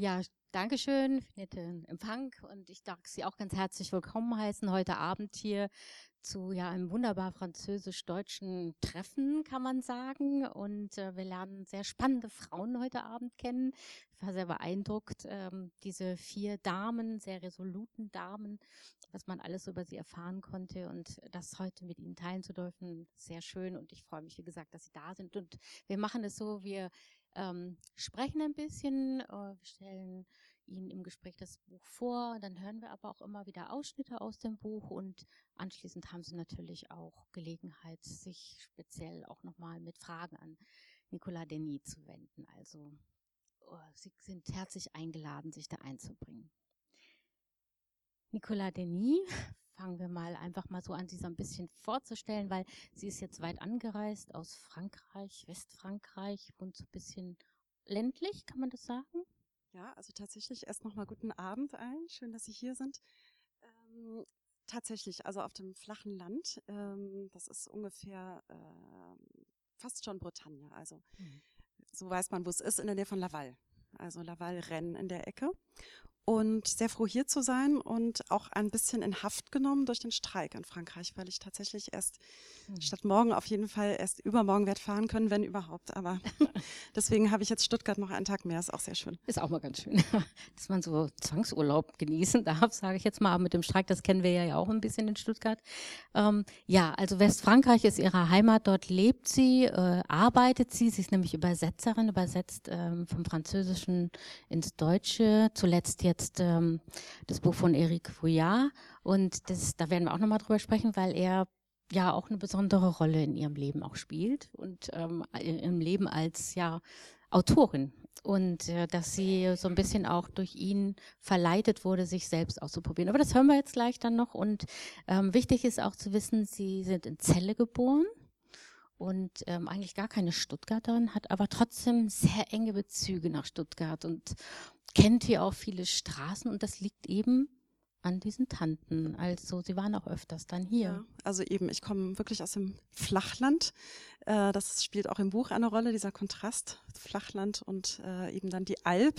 Ja, Dankeschön für den Empfang und ich darf Sie auch ganz herzlich willkommen heißen heute Abend hier zu ja einem wunderbar französisch-deutschen Treffen, kann man sagen. Und äh, wir lernen sehr spannende Frauen heute Abend kennen. Ich war sehr beeindruckt, ähm, diese vier Damen, sehr resoluten Damen, was man alles über sie erfahren konnte und das heute mit Ihnen teilen zu dürfen, sehr schön. Und ich freue mich, wie gesagt, dass Sie da sind. Und wir machen es so, wir ähm, sprechen ein bisschen, äh, wir stellen Ihnen im Gespräch das Buch vor, dann hören wir aber auch immer wieder Ausschnitte aus dem Buch und anschließend haben Sie natürlich auch Gelegenheit, sich speziell auch nochmal mit Fragen an Nicolas Denis zu wenden. Also oh, Sie sind herzlich eingeladen, sich da einzubringen. Nicolas Denis fangen wir mal einfach mal so an, sie so ein bisschen vorzustellen, weil sie ist jetzt weit angereist aus Frankreich, Westfrankreich, wohnt so ein bisschen ländlich, kann man das sagen? Ja, also tatsächlich erst nochmal guten Abend allen. Schön, dass Sie hier sind. Ähm, tatsächlich, also auf dem flachen Land, ähm, das ist ungefähr äh, fast schon Bretagne. Also mhm. so weiß man, wo es ist, in der Nähe von Laval. Also Laval-Rennes in der Ecke und sehr froh hier zu sein und auch ein bisschen in Haft genommen durch den Streik in Frankreich, weil ich tatsächlich erst hm. statt morgen auf jeden Fall erst übermorgen werde fahren können, wenn überhaupt. Aber deswegen habe ich jetzt Stuttgart noch einen Tag mehr, ist auch sehr schön. Ist auch mal ganz schön, dass man so Zwangsurlaub genießen darf, sage ich jetzt mal. Aber mit dem Streik, das kennen wir ja auch ein bisschen in Stuttgart. Ähm, ja, also Westfrankreich ist ihre Heimat, dort lebt sie, äh, arbeitet sie. Sie ist nämlich Übersetzerin, übersetzt ähm, vom Französischen ins Deutsche, zuletzt jetzt jetzt ähm, das Buch von Eric Fouillard und das, da werden wir auch nochmal drüber sprechen, weil er ja auch eine besondere Rolle in ihrem Leben auch spielt und ähm, im Leben als ja Autorin und äh, dass sie so ein bisschen auch durch ihn verleitet wurde, sich selbst auszuprobieren. Aber das hören wir jetzt gleich dann noch. Und ähm, wichtig ist auch zu wissen, sie sind in Celle geboren und ähm, eigentlich gar keine Stuttgarterin, hat aber trotzdem sehr enge Bezüge nach Stuttgart und kennt hier auch viele Straßen und das liegt eben an diesen Tanten. Also sie waren auch öfters dann hier. Ja, also eben, ich komme wirklich aus dem Flachland. Äh, das spielt auch im Buch eine Rolle, dieser Kontrast, Flachland und äh, eben dann die Alp,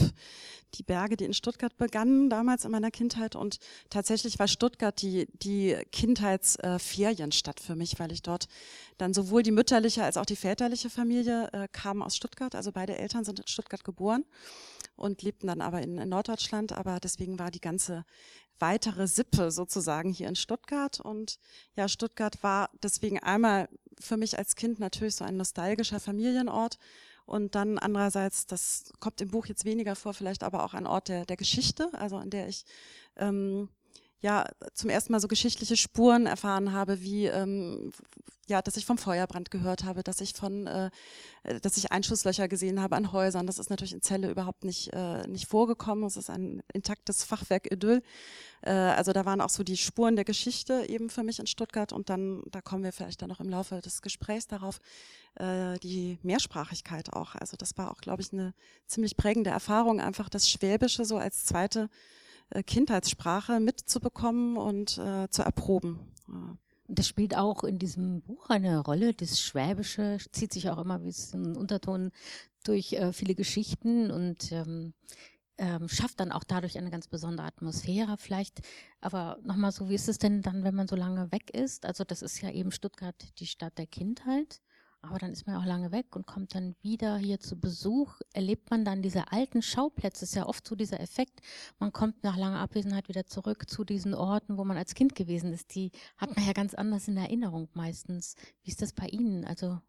die Berge, die in Stuttgart begannen damals in meiner Kindheit. Und tatsächlich war Stuttgart die, die Kindheitsferienstadt für mich, weil ich dort dann sowohl die mütterliche als auch die väterliche Familie äh, kamen aus Stuttgart. Also beide Eltern sind in Stuttgart geboren und lebten dann aber in, in Norddeutschland. Aber deswegen war die ganze weitere Sippe sozusagen hier in Stuttgart. Und ja, Stuttgart war deswegen einmal für mich als Kind natürlich so ein nostalgischer Familienort. Und dann andererseits, das kommt im Buch jetzt weniger vor, vielleicht aber auch ein Ort der, der Geschichte, also an der ich ähm, ja zum ersten Mal so geschichtliche Spuren erfahren habe, wie ähm, ja, dass ich vom Feuerbrand gehört habe, dass ich von, äh, dass ich Einschusslöcher gesehen habe an Häusern. Das ist natürlich in Celle überhaupt nicht äh, nicht vorgekommen. Es ist ein intaktes Fachwerk Idyll. Äh, also da waren auch so die Spuren der Geschichte eben für mich in Stuttgart und dann da kommen wir vielleicht dann noch im Laufe des Gesprächs darauf äh, die Mehrsprachigkeit auch. Also das war auch, glaube ich, eine ziemlich prägende Erfahrung, einfach das Schwäbische so als zweite Kindheitssprache mitzubekommen und äh, zu erproben. Das spielt auch in diesem Buch eine Rolle. Das Schwäbische zieht sich auch immer wie ein Unterton durch äh, viele Geschichten und ähm, ähm, schafft dann auch dadurch eine ganz besondere Atmosphäre vielleicht. Aber nochmal so, wie ist es denn dann, wenn man so lange weg ist? Also das ist ja eben Stuttgart die Stadt der Kindheit. Aber dann ist man auch lange weg und kommt dann wieder hier zu Besuch. Erlebt man dann diese alten Schauplätze. ist ja oft so dieser Effekt. Man kommt nach langer Abwesenheit wieder zurück zu diesen Orten, wo man als Kind gewesen ist. Die hat man ja ganz anders in Erinnerung meistens. Wie ist das bei Ihnen? Also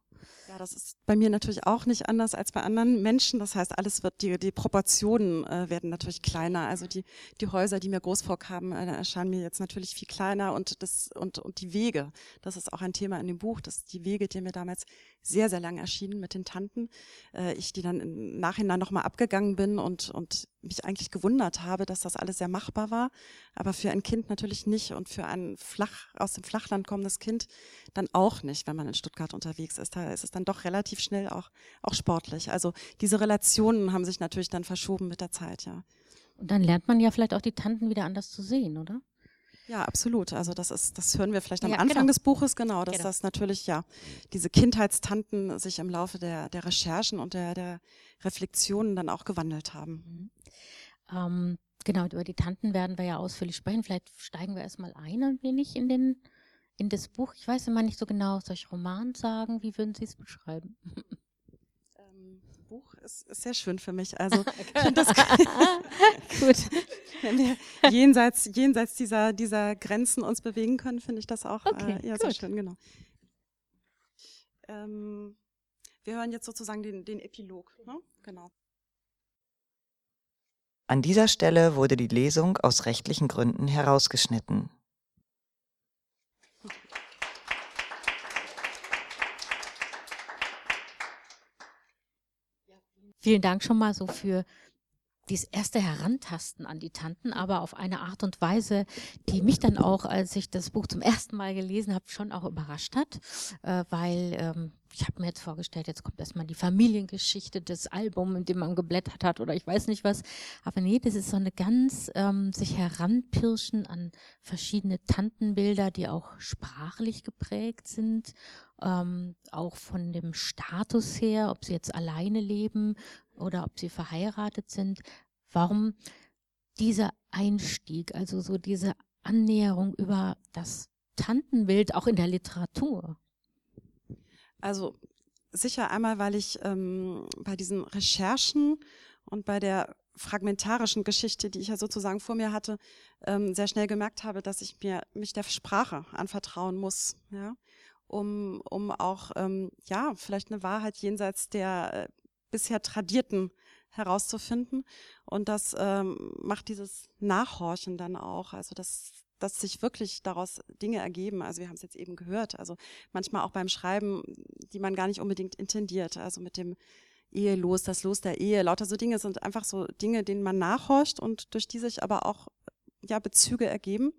ja, das ist bei mir natürlich auch nicht anders als bei anderen Menschen. Das heißt, alles wird, die, die Proportionen äh, werden natürlich kleiner. Also die, die Häuser, die mir groß vorkamen, äh, erscheinen mir jetzt natürlich viel kleiner und das, und, und die Wege. Das ist auch ein Thema in dem Buch, dass die Wege, die mir damals sehr, sehr lang erschienen mit den Tanten, äh, ich die dann im Nachhinein nochmal abgegangen bin und, und mich eigentlich gewundert habe, dass das alles sehr machbar war, aber für ein Kind natürlich nicht und für ein flach, aus dem Flachland kommendes Kind dann auch nicht, wenn man in Stuttgart unterwegs ist. Da ist es dann doch relativ schnell auch, auch sportlich. Also diese Relationen haben sich natürlich dann verschoben mit der Zeit, ja. Und dann lernt man ja vielleicht auch die Tanten wieder anders zu sehen, oder? Ja, absolut. Also das ist, das hören wir vielleicht am ja, Anfang genau. des Buches, genau, dass genau. das natürlich ja diese Kindheitstanten sich im Laufe der, der Recherchen und der, der Reflexionen dann auch gewandelt haben. Mhm. Ähm, genau, über die Tanten werden wir ja ausführlich sprechen. Vielleicht steigen wir erstmal ein ein wenig in den in das Buch. Ich weiß immer nicht so genau, soll ich Roman sagen? Wie würden Sie es beschreiben? Ist, ist, sehr schön für mich. Also ich finde das gut. Wenn wir jenseits, jenseits dieser, dieser Grenzen uns bewegen können, finde ich das auch okay, äh, ja, sehr schön, genau. Ähm, wir hören jetzt sozusagen den, den Epilog. Ne? Genau. An dieser Stelle wurde die Lesung aus rechtlichen Gründen herausgeschnitten. Vielen Dank schon mal so für dieses erste Herantasten an die Tanten, aber auf eine Art und Weise, die mich dann auch, als ich das Buch zum ersten Mal gelesen habe, schon auch überrascht hat, äh, weil ähm, ich habe mir jetzt vorgestellt, jetzt kommt erstmal die Familiengeschichte des Albums, in dem man geblättert hat oder ich weiß nicht was. Aber nee, das ist so eine ganz ähm, sich heranpirschen an verschiedene Tantenbilder, die auch sprachlich geprägt sind, ähm, auch von dem Status her, ob sie jetzt alleine leben oder ob sie verheiratet sind. Warum dieser Einstieg, also so diese Annäherung über das Tantenbild auch in der Literatur? Also sicher einmal, weil ich ähm, bei diesen Recherchen und bei der fragmentarischen Geschichte, die ich ja sozusagen vor mir hatte, ähm, sehr schnell gemerkt habe, dass ich mir mich der Sprache anvertrauen muss, ja, um, um auch ähm, ja vielleicht eine Wahrheit jenseits der äh, bisher tradierten herauszufinden. Und das ähm, macht dieses Nachhorchen dann auch, also das dass sich wirklich daraus Dinge ergeben. Also wir haben es jetzt eben gehört. Also manchmal auch beim Schreiben, die man gar nicht unbedingt intendiert. Also mit dem Ehelos, das Los der Ehe, lauter so Dinge sind einfach so Dinge, denen man nachhorcht und durch die sich aber auch ja Bezüge ergeben.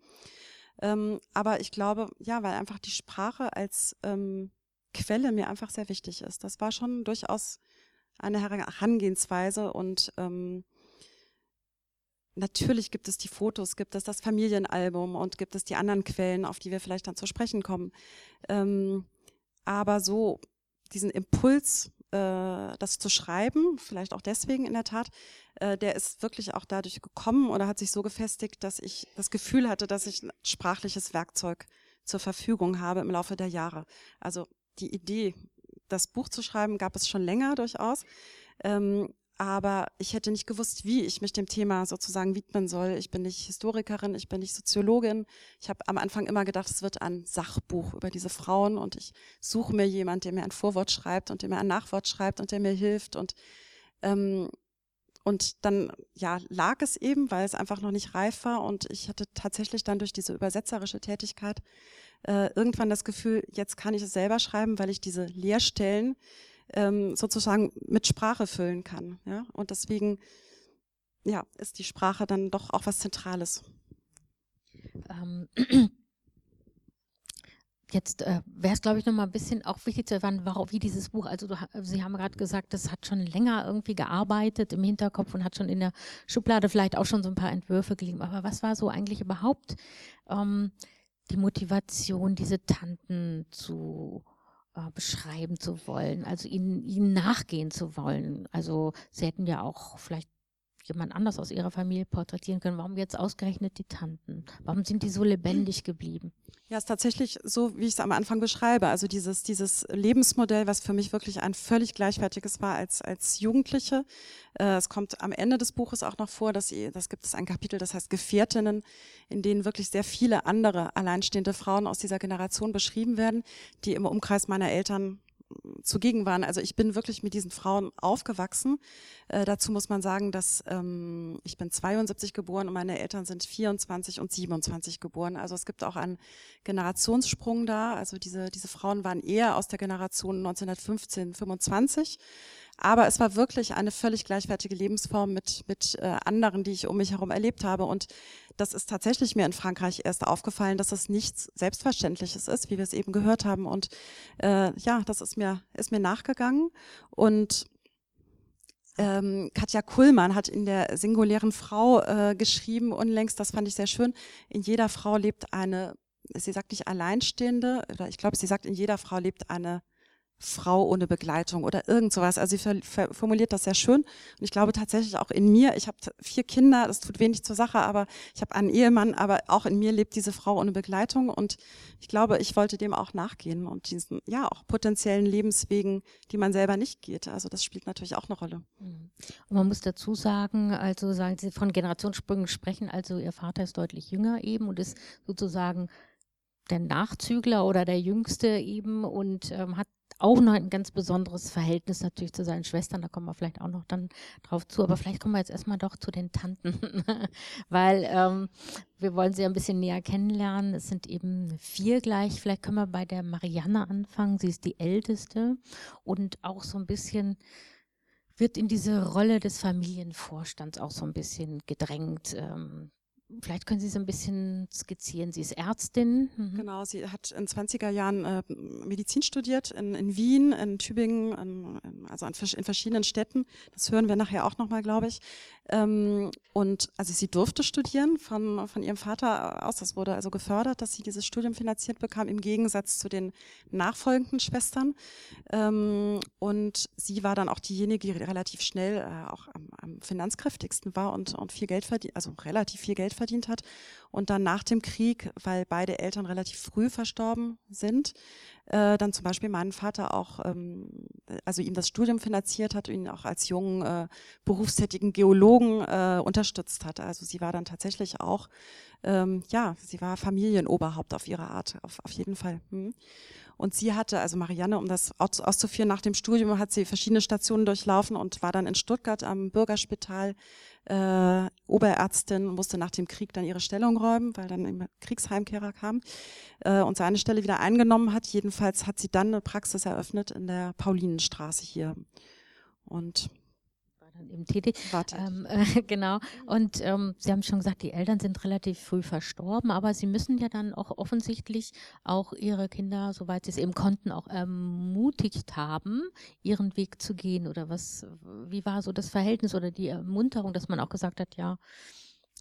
Ähm, aber ich glaube, ja, weil einfach die Sprache als ähm, Quelle mir einfach sehr wichtig ist. Das war schon durchaus eine Herangehensweise und ähm, Natürlich gibt es die Fotos, gibt es das Familienalbum und gibt es die anderen Quellen, auf die wir vielleicht dann zu sprechen kommen. Ähm, aber so diesen Impuls, äh, das zu schreiben, vielleicht auch deswegen in der Tat, äh, der ist wirklich auch dadurch gekommen oder hat sich so gefestigt, dass ich das Gefühl hatte, dass ich ein sprachliches Werkzeug zur Verfügung habe im Laufe der Jahre. Also die Idee, das Buch zu schreiben, gab es schon länger durchaus. Ähm, aber ich hätte nicht gewusst, wie ich mich dem Thema sozusagen widmen soll. Ich bin nicht Historikerin, ich bin nicht Soziologin. Ich habe am Anfang immer gedacht, es wird ein Sachbuch über diese Frauen und ich suche mir jemand, der mir ein Vorwort schreibt und der mir ein Nachwort schreibt und der mir hilft und ähm, und dann ja lag es eben, weil es einfach noch nicht reif war und ich hatte tatsächlich dann durch diese übersetzerische Tätigkeit äh, irgendwann das Gefühl, jetzt kann ich es selber schreiben, weil ich diese Leerstellen ähm, sozusagen mit Sprache füllen kann. Ja? Und deswegen ja, ist die Sprache dann doch auch was Zentrales. Ähm. Jetzt äh, wäre es, glaube ich, noch mal ein bisschen auch wichtig zu erfahren, warum, wie dieses Buch, also du, Sie haben gerade gesagt, das hat schon länger irgendwie gearbeitet im Hinterkopf und hat schon in der Schublade vielleicht auch schon so ein paar Entwürfe gelegen. Aber was war so eigentlich überhaupt ähm, die Motivation, diese Tanten zu äh, beschreiben zu wollen, also ihnen, ihnen nachgehen zu wollen. Also sie hätten ja auch vielleicht jemand anders aus ihrer Familie porträtieren können. Warum jetzt ausgerechnet die Tanten? Warum sind die so lebendig geblieben? Ja, es ist tatsächlich so, wie ich es am Anfang beschreibe. Also dieses, dieses Lebensmodell, was für mich wirklich ein völlig gleichwertiges war als, als Jugendliche. Äh, es kommt am Ende des Buches auch noch vor, dass das gibt es ein Kapitel, das heißt Gefährtinnen, in denen wirklich sehr viele andere alleinstehende Frauen aus dieser Generation beschrieben werden, die im Umkreis meiner Eltern zugegen waren. Also ich bin wirklich mit diesen Frauen aufgewachsen. Äh, dazu muss man sagen, dass ähm, ich bin 72 geboren und meine Eltern sind 24 und 27 geboren. Also es gibt auch einen Generationssprung da. Also diese, diese Frauen waren eher aus der Generation 1915, 25. Aber es war wirklich eine völlig gleichwertige Lebensform mit, mit äh, anderen, die ich um mich herum erlebt habe. Und das ist tatsächlich mir in Frankreich erst aufgefallen, dass es nichts Selbstverständliches ist, wie wir es eben gehört haben. Und äh, ja, das ist mir, ist mir nachgegangen. Und ähm, Katja Kuhlmann hat in der singulären Frau äh, geschrieben unlängst, das fand ich sehr schön, in jeder Frau lebt eine, sie sagt nicht alleinstehende, oder ich glaube, sie sagt, in jeder Frau lebt eine Frau ohne Begleitung oder irgend sowas. Also sie formuliert das sehr schön. Und ich glaube tatsächlich auch in mir, ich habe vier Kinder, das tut wenig zur Sache, aber ich habe einen Ehemann, aber auch in mir lebt diese Frau ohne Begleitung. Und ich glaube, ich wollte dem auch nachgehen und diesen, ja, auch potenziellen Lebenswegen, die man selber nicht geht. Also das spielt natürlich auch eine Rolle. Mhm. Und man muss dazu sagen, also sagen Sie von Generationssprüngen sprechen, also Ihr Vater ist deutlich jünger eben und ist sozusagen der Nachzügler oder der Jüngste eben und ähm, hat auch noch ein ganz besonderes Verhältnis natürlich zu seinen Schwestern, da kommen wir vielleicht auch noch dann drauf zu, aber vielleicht kommen wir jetzt erstmal doch zu den Tanten, weil ähm, wir wollen sie ein bisschen näher kennenlernen. Es sind eben vier gleich, vielleicht können wir bei der Marianne anfangen, sie ist die älteste und auch so ein bisschen wird in diese Rolle des Familienvorstands auch so ein bisschen gedrängt. Ähm, Vielleicht können Sie so ein bisschen skizzieren. Sie ist Ärztin. Mhm. Genau, sie hat in 20er Jahren äh, Medizin studiert in, in, Wien, in Tübingen, in, also in, in, verschiedenen Städten. Das hören wir nachher auch nochmal, glaube ich. Ähm, und also sie durfte studieren von, von ihrem Vater aus. Das wurde also gefördert, dass sie dieses Studium finanziert bekam, im Gegensatz zu den nachfolgenden Schwestern. Ähm, und sie war dann auch diejenige, die relativ schnell äh, auch am, am finanzkräftigsten war und, und viel Geld verdient, also relativ viel Geld verdient hat. Und dann nach dem Krieg, weil beide Eltern relativ früh verstorben sind, äh, dann zum Beispiel meinen Vater auch, ähm, also ihm das Studium finanziert hat, ihn auch als jungen äh, berufstätigen Geologen äh, unterstützt hat. Also sie war dann tatsächlich auch, ähm, ja, sie war Familienoberhaupt auf ihre Art, auf, auf jeden Fall. Hm. Und sie hatte, also Marianne, um das auszuführen, nach dem Studium hat sie verschiedene Stationen durchlaufen und war dann in Stuttgart am Bürgerspital äh, Oberärztin, musste nach dem Krieg dann ihre Stellung räumen, weil dann im Kriegsheimkehrer kam äh, und seine Stelle wieder eingenommen hat. Jedenfalls hat sie dann eine Praxis eröffnet in der Paulinenstraße hier. Und eben tätig. Ähm, äh, genau. Und ähm, Sie haben schon gesagt, die Eltern sind relativ früh verstorben, aber Sie müssen ja dann auch offensichtlich auch Ihre Kinder, soweit Sie es eben konnten, auch ermutigt haben, ihren Weg zu gehen. Oder was, wie war so das Verhältnis oder die Ermunterung, dass man auch gesagt hat, ja,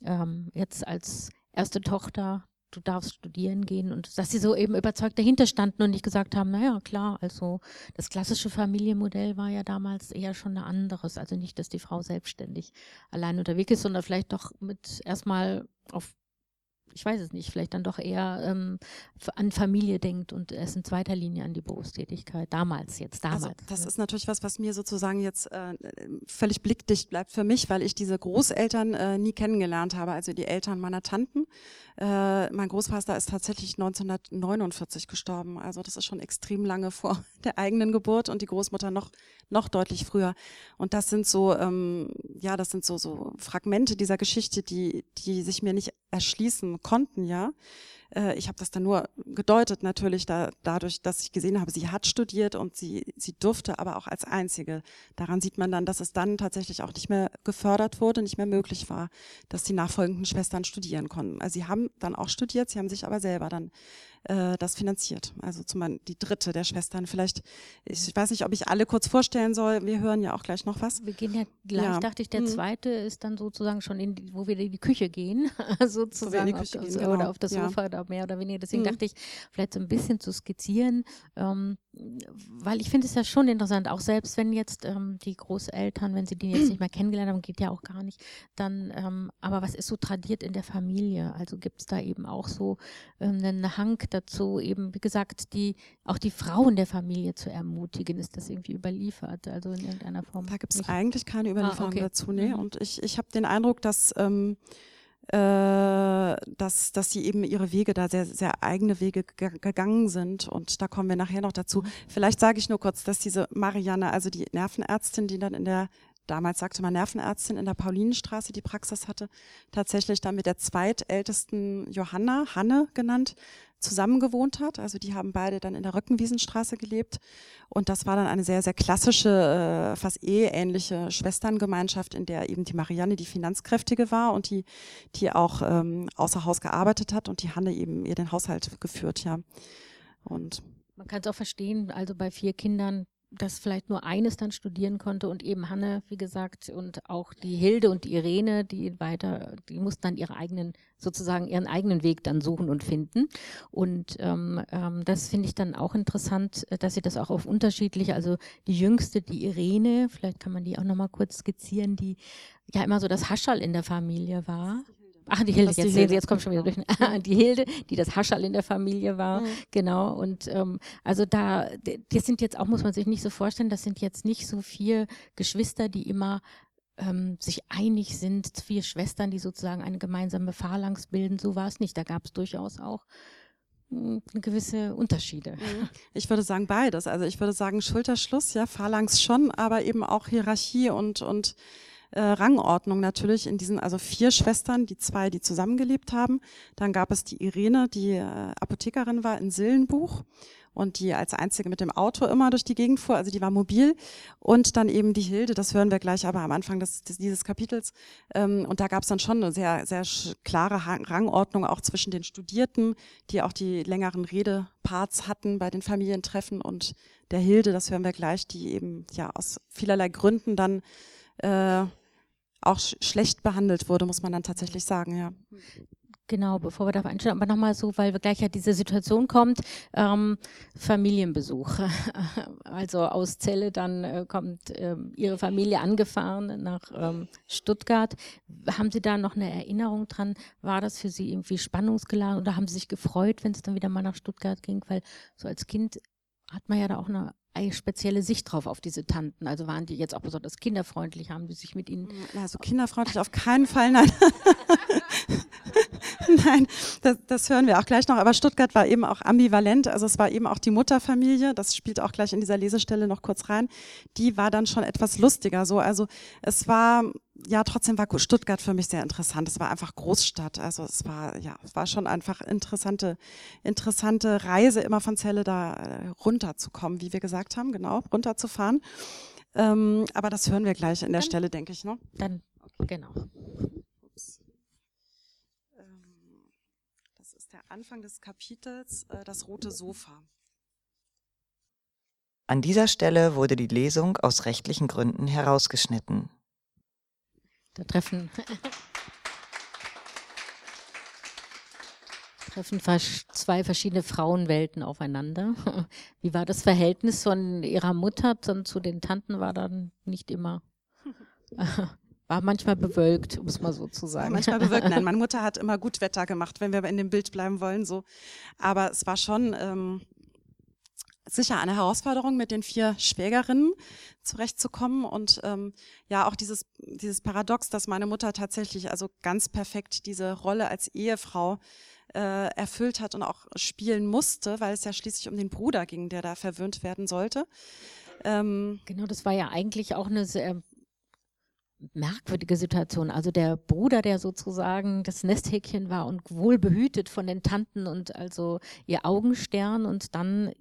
ähm, jetzt als erste Tochter du darfst studieren gehen und dass sie so eben überzeugt dahinter standen und nicht gesagt haben, naja, klar, also das klassische Familienmodell war ja damals eher schon ein anderes. Also nicht, dass die Frau selbstständig allein unterwegs ist, sondern vielleicht doch mit erstmal auf ich weiß es nicht, vielleicht dann doch eher ähm, an Familie denkt und erst in zweiter Linie an die Berufstätigkeit. Damals, jetzt also, damals. Also das ist natürlich was, was mir sozusagen jetzt äh, völlig blickdicht bleibt für mich, weil ich diese Großeltern äh, nie kennengelernt habe, also die Eltern meiner Tanten. Äh, mein Großvater ist tatsächlich 1949 gestorben, also das ist schon extrem lange vor der eigenen Geburt und die Großmutter noch noch deutlich früher. Und das sind so, ähm, ja, das sind so so Fragmente dieser Geschichte, die die sich mir nicht erschließen konnten, ja. Äh, ich habe das dann nur gedeutet, natürlich da, dadurch, dass ich gesehen habe, sie hat studiert und sie, sie durfte aber auch als Einzige. Daran sieht man dann, dass es dann tatsächlich auch nicht mehr gefördert wurde, nicht mehr möglich war, dass die nachfolgenden Schwestern studieren konnten. Also sie haben dann auch studiert, sie haben sich aber selber dann äh, das finanziert. Also zum Beispiel die dritte der Schwestern. Vielleicht, ich weiß nicht, ob ich alle kurz vorstellen soll. Wir hören ja auch gleich noch was. Wir gehen ja gleich, ja. dachte ich, der mhm. zweite ist dann sozusagen schon in die, wo wir in die Küche gehen, sozusagen. In die Küche auf, gehen, genau. Oder auf das Sofa ja. oder mehr oder weniger. Deswegen mhm. dachte ich, vielleicht so ein bisschen zu skizzieren, ähm, weil ich finde es ja schon interessant, auch selbst wenn jetzt ähm, die Großeltern, wenn sie die jetzt nicht mehr kennengelernt haben, geht ja auch gar nicht, dann, ähm, aber was ist so tradiert in der Familie? Also gibt es da eben auch so ähm, einen Hang dazu, eben, wie gesagt, die, auch die Frauen der Familie zu ermutigen. Ist das irgendwie überliefert, also in irgendeiner Form? Da gibt es eigentlich keine ah, Überlieferung ah, okay. dazu, nee. Mhm. Und ich, ich habe den Eindruck, dass ähm, äh, dass, dass sie eben ihre Wege da sehr, sehr eigene Wege gegangen sind. Und da kommen wir nachher noch dazu. Mhm. Vielleicht sage ich nur kurz, dass diese Marianne, also die Nervenärztin, die dann in der damals sagte man Nervenärztin in der Paulinenstraße die Praxis hatte, tatsächlich dann mit der zweitältesten Johanna, Hanne genannt, zusammengewohnt hat. Also die haben beide dann in der Röckenwiesenstraße gelebt. Und das war dann eine sehr, sehr klassische, äh, fast eheähnliche Schwesterngemeinschaft, in der eben die Marianne die Finanzkräftige war und die, die auch ähm, außer Haus gearbeitet hat und die Hanne eben ihr den Haushalt geführt, ja. Und man kann es auch verstehen, also bei vier Kindern dass vielleicht nur eines dann studieren konnte und eben Hanne, wie gesagt, und auch die Hilde und die Irene, die weiter, die mussten dann ihre eigenen, sozusagen ihren eigenen Weg dann suchen und finden. Und ähm, ähm, das finde ich dann auch interessant, äh, dass sie das auch auf unterschiedliche, also die jüngste, die Irene, vielleicht kann man die auch nochmal kurz skizzieren, die ja immer so das Haschall in der Familie war. Ach, die Hilde, jetzt die Sie, jetzt kommt schon wieder durch. die Hilde, die das Haschall in der Familie war, mhm. genau. Und ähm, also da, das sind jetzt auch, muss man sich nicht so vorstellen, das sind jetzt nicht so vier Geschwister, die immer ähm, sich einig sind, vier Schwestern, die sozusagen eine gemeinsame Phalanx bilden. So war es nicht. Da gab es durchaus auch hm, gewisse Unterschiede. Mhm. Ich würde sagen beides. Also ich würde sagen Schulterschluss, ja, Phalanx schon, aber eben auch Hierarchie und, und äh, Rangordnung natürlich in diesen, also vier Schwestern, die zwei, die zusammengelebt haben. Dann gab es die Irene, die äh, Apothekerin war in Sillenbuch und die als einzige mit dem Auto immer durch die Gegend fuhr, also die war mobil. Und dann eben die Hilde, das hören wir gleich aber am Anfang des, des, dieses Kapitels. Ähm, und da gab es dann schon eine sehr, sehr klare Rangordnung auch zwischen den Studierten, die auch die längeren Redeparts hatten bei den Familientreffen und der Hilde, das hören wir gleich, die eben ja aus vielerlei Gründen dann äh, auch sch schlecht behandelt wurde, muss man dann tatsächlich sagen, ja. Genau, bevor wir darauf einstellen, aber nochmal so, weil gleich ja diese Situation kommt, ähm, Familienbesuch. Also aus Celle dann äh, kommt äh, Ihre Familie angefahren nach ähm, Stuttgart. Haben Sie da noch eine Erinnerung dran? War das für Sie irgendwie spannungsgeladen oder haben Sie sich gefreut, wenn es dann wieder mal nach Stuttgart ging? Weil so als Kind hat man ja da auch eine eine spezielle Sicht drauf auf diese Tanten? Also waren die jetzt auch besonders kinderfreundlich? Haben die sich mit ihnen. Also kinderfreundlich auf keinen Fall, nein. nein, das, das, hören wir auch gleich noch. Aber Stuttgart war eben auch ambivalent. Also es war eben auch die Mutterfamilie. Das spielt auch gleich in dieser Lesestelle noch kurz rein. Die war dann schon etwas lustiger. So, also es war ja, trotzdem war Stuttgart für mich sehr interessant. Es war einfach Großstadt. Also es war, ja, es war schon einfach interessante, interessante Reise immer von Celle da äh, runterzukommen, wie wir gesagt haben, genau, runterzufahren. Ähm, aber das hören wir gleich in der dann, Stelle, denke ich, ne? Dann, genau. Ähm, das ist der Anfang des Kapitels, äh, das rote Sofa. An dieser Stelle wurde die Lesung aus rechtlichen Gründen herausgeschnitten. Da treffen, treffen zwei verschiedene Frauenwelten aufeinander. Wie war das Verhältnis von ihrer Mutter dann zu den Tanten? War dann nicht immer, war manchmal bewölkt, um es mal so zu sagen. War manchmal bewölkt. Nein, meine Mutter hat immer gut Wetter gemacht, wenn wir in dem Bild bleiben wollen, so. Aber es war schon, ähm, sicher eine Herausforderung, mit den vier Schwägerinnen zurechtzukommen und ähm, ja auch dieses dieses Paradox, dass meine Mutter tatsächlich also ganz perfekt diese Rolle als Ehefrau äh, erfüllt hat und auch spielen musste, weil es ja schließlich um den Bruder ging, der da verwöhnt werden sollte. Ähm, genau, das war ja eigentlich auch eine sehr merkwürdige Situation. Also der Bruder, der sozusagen das Nesthäkchen war und wohl behütet von den Tanten und also ihr Augenstern und dann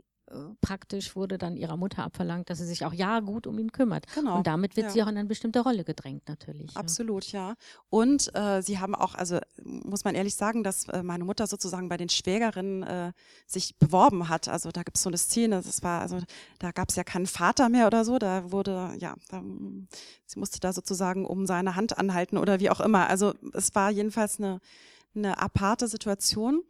praktisch wurde dann ihrer Mutter abverlangt, dass sie sich auch ja gut um ihn kümmert. Genau. Und damit wird ja. sie auch in eine bestimmte Rolle gedrängt natürlich. Absolut, ja. ja. Und äh, sie haben auch, also muss man ehrlich sagen, dass äh, meine Mutter sozusagen bei den Schwägerinnen äh, sich beworben hat. Also da gibt es so eine Szene, das war, also da gab es ja keinen Vater mehr oder so, da wurde, ja, da, sie musste da sozusagen um seine Hand anhalten oder wie auch immer. Also es war jedenfalls eine, eine aparte Situation.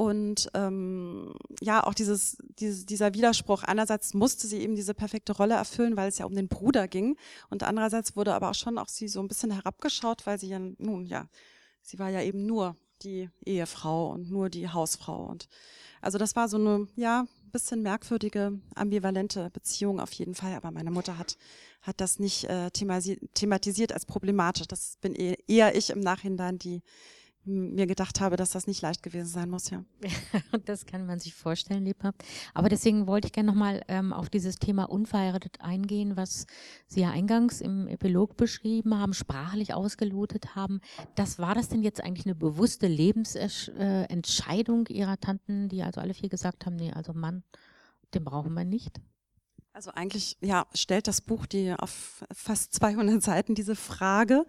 Und ähm, ja, auch dieses, dieses, dieser Widerspruch. Einerseits musste sie eben diese perfekte Rolle erfüllen, weil es ja um den Bruder ging. Und andererseits wurde aber auch schon auch sie so ein bisschen herabgeschaut, weil sie ja nun, ja, sie war ja eben nur die Ehefrau und nur die Hausfrau. Und also das war so eine, ja, bisschen merkwürdige, ambivalente Beziehung auf jeden Fall. Aber meine Mutter hat, hat das nicht äh, thematisiert als problematisch. Das bin eher ich im Nachhinein, die mir gedacht habe, dass das nicht leicht gewesen sein muss, ja. das kann man sich vorstellen, lebhaft. Aber deswegen wollte ich gerne nochmal ähm, auf dieses Thema unverheiratet eingehen, was Sie ja eingangs im Epilog beschrieben haben, sprachlich ausgelotet haben. Das war das denn jetzt eigentlich eine bewusste Lebensentscheidung Ihrer Tanten, die also alle vier gesagt haben, nee, also Mann, den brauchen wir nicht? Also eigentlich ja, stellt das Buch die auf fast 200 Seiten diese Frage,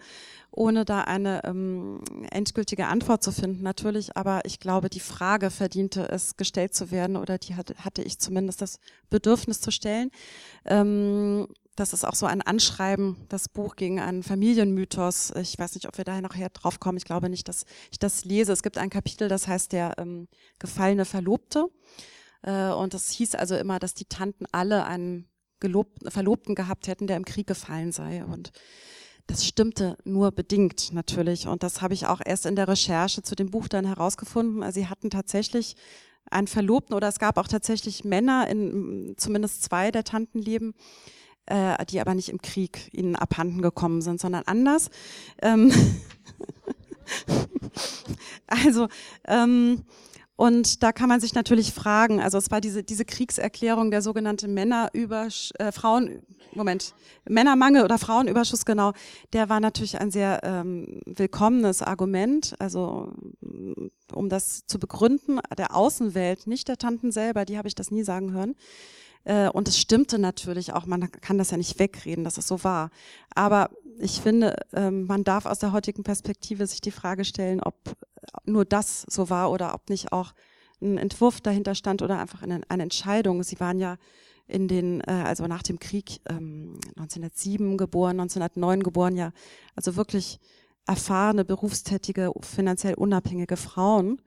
ohne da eine ähm, endgültige Antwort zu finden, natürlich. Aber ich glaube, die Frage verdiente es, gestellt zu werden oder die hatte, hatte ich zumindest das Bedürfnis zu stellen. Ähm, das ist auch so ein Anschreiben, das Buch gegen einen Familienmythos. Ich weiß nicht, ob wir daher nachher drauf kommen. Ich glaube nicht, dass ich das lese. Es gibt ein Kapitel, das heißt der ähm, gefallene Verlobte. Äh, und das hieß also immer, dass die Tanten alle einen Gelobten, Verlobten gehabt hätten, der im Krieg gefallen sei. Und das stimmte nur bedingt natürlich. Und das habe ich auch erst in der Recherche zu dem Buch dann herausgefunden. Also sie hatten tatsächlich einen Verlobten oder es gab auch tatsächlich Männer in zumindest zwei der Tantenleben, äh, die aber nicht im Krieg ihnen abhanden gekommen sind, sondern anders. Ähm also ähm, und da kann man sich natürlich fragen, also es war diese, diese Kriegserklärung, der sogenannte Männerübersch äh, Frauen, Moment, Männermangel oder Frauenüberschuss, genau, der war natürlich ein sehr ähm, willkommenes Argument, also um das zu begründen, der Außenwelt, nicht der Tanten selber, die habe ich das nie sagen hören. Äh, und es stimmte natürlich auch, man kann das ja nicht wegreden, dass es so war. Aber ich finde, ähm, man darf aus der heutigen Perspektive sich die Frage stellen, ob nur das so war oder ob nicht auch ein Entwurf dahinter stand oder einfach eine, eine Entscheidung. Sie waren ja in den, äh, also nach dem Krieg ähm, 1907 geboren, 1909 geboren, ja, also wirklich erfahrene, berufstätige, finanziell unabhängige Frauen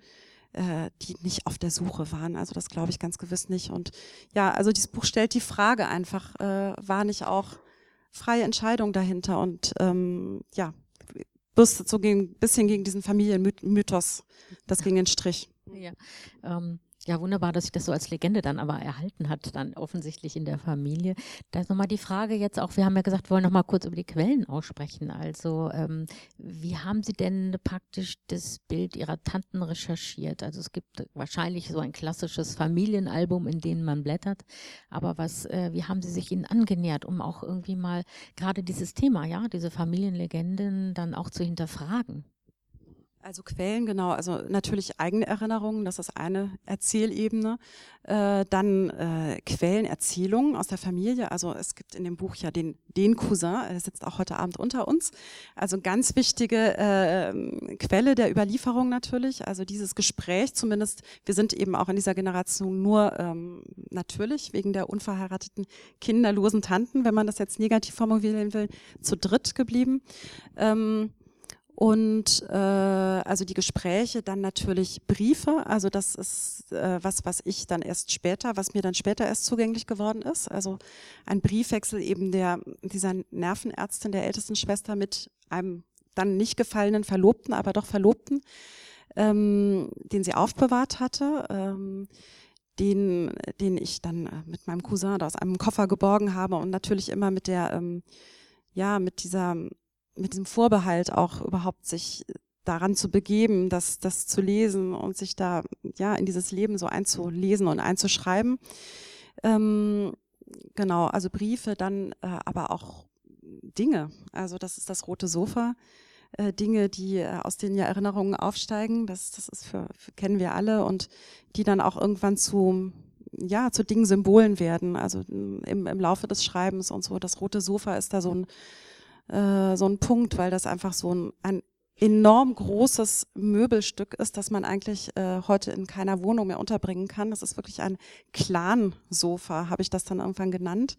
äh, die nicht auf der Suche waren. Also das glaube ich ganz gewiss nicht. Und ja, also dieses Buch stellt die Frage einfach, äh, war nicht auch freie Entscheidung dahinter und ähm, ja, bürstet so ein bisschen gegen diesen Familienmythos, das ging den Strich. Ja, ähm, ja, wunderbar, dass sich das so als Legende dann aber erhalten hat, dann offensichtlich in der Familie. Da ist nochmal die Frage jetzt auch, wir haben ja gesagt, wir wollen nochmal kurz über die Quellen aussprechen. Also, ähm, wie haben Sie denn praktisch das Bild Ihrer Tanten recherchiert? Also es gibt wahrscheinlich so ein klassisches Familienalbum, in dem man blättert. Aber was, äh, wie haben Sie sich ihnen angenähert, um auch irgendwie mal gerade dieses Thema, ja, diese Familienlegenden dann auch zu hinterfragen? Also Quellen, genau. Also natürlich eigene Erinnerungen, das ist eine Erzählebene. Äh, dann äh, Quellenerzählungen aus der Familie. Also es gibt in dem Buch ja den, den Cousin, er sitzt auch heute Abend unter uns. Also ganz wichtige äh, Quelle der Überlieferung natürlich. Also dieses Gespräch zumindest, wir sind eben auch in dieser Generation nur ähm, natürlich wegen der unverheirateten kinderlosen Tanten, wenn man das jetzt negativ formulieren will, zu dritt geblieben. Ähm, und äh, also die Gespräche, dann natürlich Briefe. Also das ist äh, was, was ich dann erst später, was mir dann später erst zugänglich geworden ist. Also ein Briefwechsel eben der dieser Nervenärztin der ältesten Schwester mit einem dann nicht gefallenen Verlobten, aber doch Verlobten, ähm, den sie aufbewahrt hatte. Ähm, den, den ich dann äh, mit meinem Cousin aus einem Koffer geborgen habe und natürlich immer mit der, ähm, ja, mit dieser mit diesem Vorbehalt auch überhaupt sich daran zu begeben, das, das zu lesen und sich da ja in dieses Leben so einzulesen und einzuschreiben. Ähm, genau, also Briefe, dann äh, aber auch Dinge. Also das ist das rote Sofa. Äh, Dinge, die äh, aus den ja Erinnerungen aufsteigen, das, das ist für, für, kennen wir alle und die dann auch irgendwann zu ja zu Dingen Symbolen werden. Also im, im Laufe des Schreibens und so. Das rote Sofa ist da so ein äh, so ein Punkt, weil das einfach so ein, ein enorm großes Möbelstück ist, das man eigentlich äh, heute in keiner Wohnung mehr unterbringen kann. Das ist wirklich ein Clan-Sofa, habe ich das dann irgendwann genannt.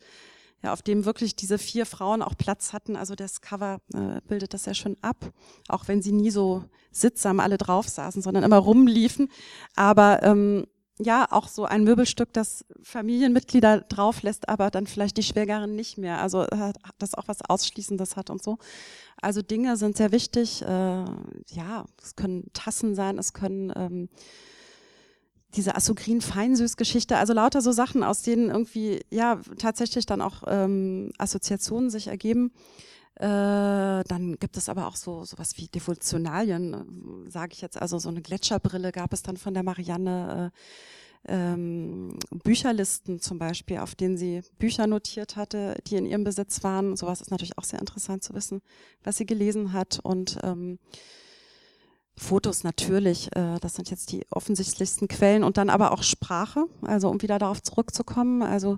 Ja, auf dem wirklich diese vier Frauen auch Platz hatten. Also das Cover äh, bildet das ja schon ab, auch wenn sie nie so sittsam alle drauf saßen, sondern immer rumliefen. Aber ähm, ja, auch so ein Möbelstück, das Familienmitglieder drauf lässt, aber dann vielleicht die Schwägerin nicht mehr. Also äh, das auch was Ausschließendes hat und so. Also Dinge sind sehr wichtig. Äh, ja, es können Tassen sein, es können ähm, diese Asugrin Feinsüß-Geschichte, also lauter so Sachen, aus denen irgendwie ja tatsächlich dann auch ähm, Assoziationen sich ergeben. Äh, dann gibt es aber auch so sowas wie Devotionalien, äh, sage ich jetzt. Also so eine Gletscherbrille gab es dann von der Marianne. Äh, ähm, Bücherlisten zum Beispiel, auf denen sie Bücher notiert hatte, die in ihrem Besitz waren. Sowas ist natürlich auch sehr interessant zu wissen, was sie gelesen hat. Und ähm, Fotos natürlich, äh, das sind jetzt die offensichtlichsten Quellen. Und dann aber auch Sprache, also um wieder darauf zurückzukommen. Also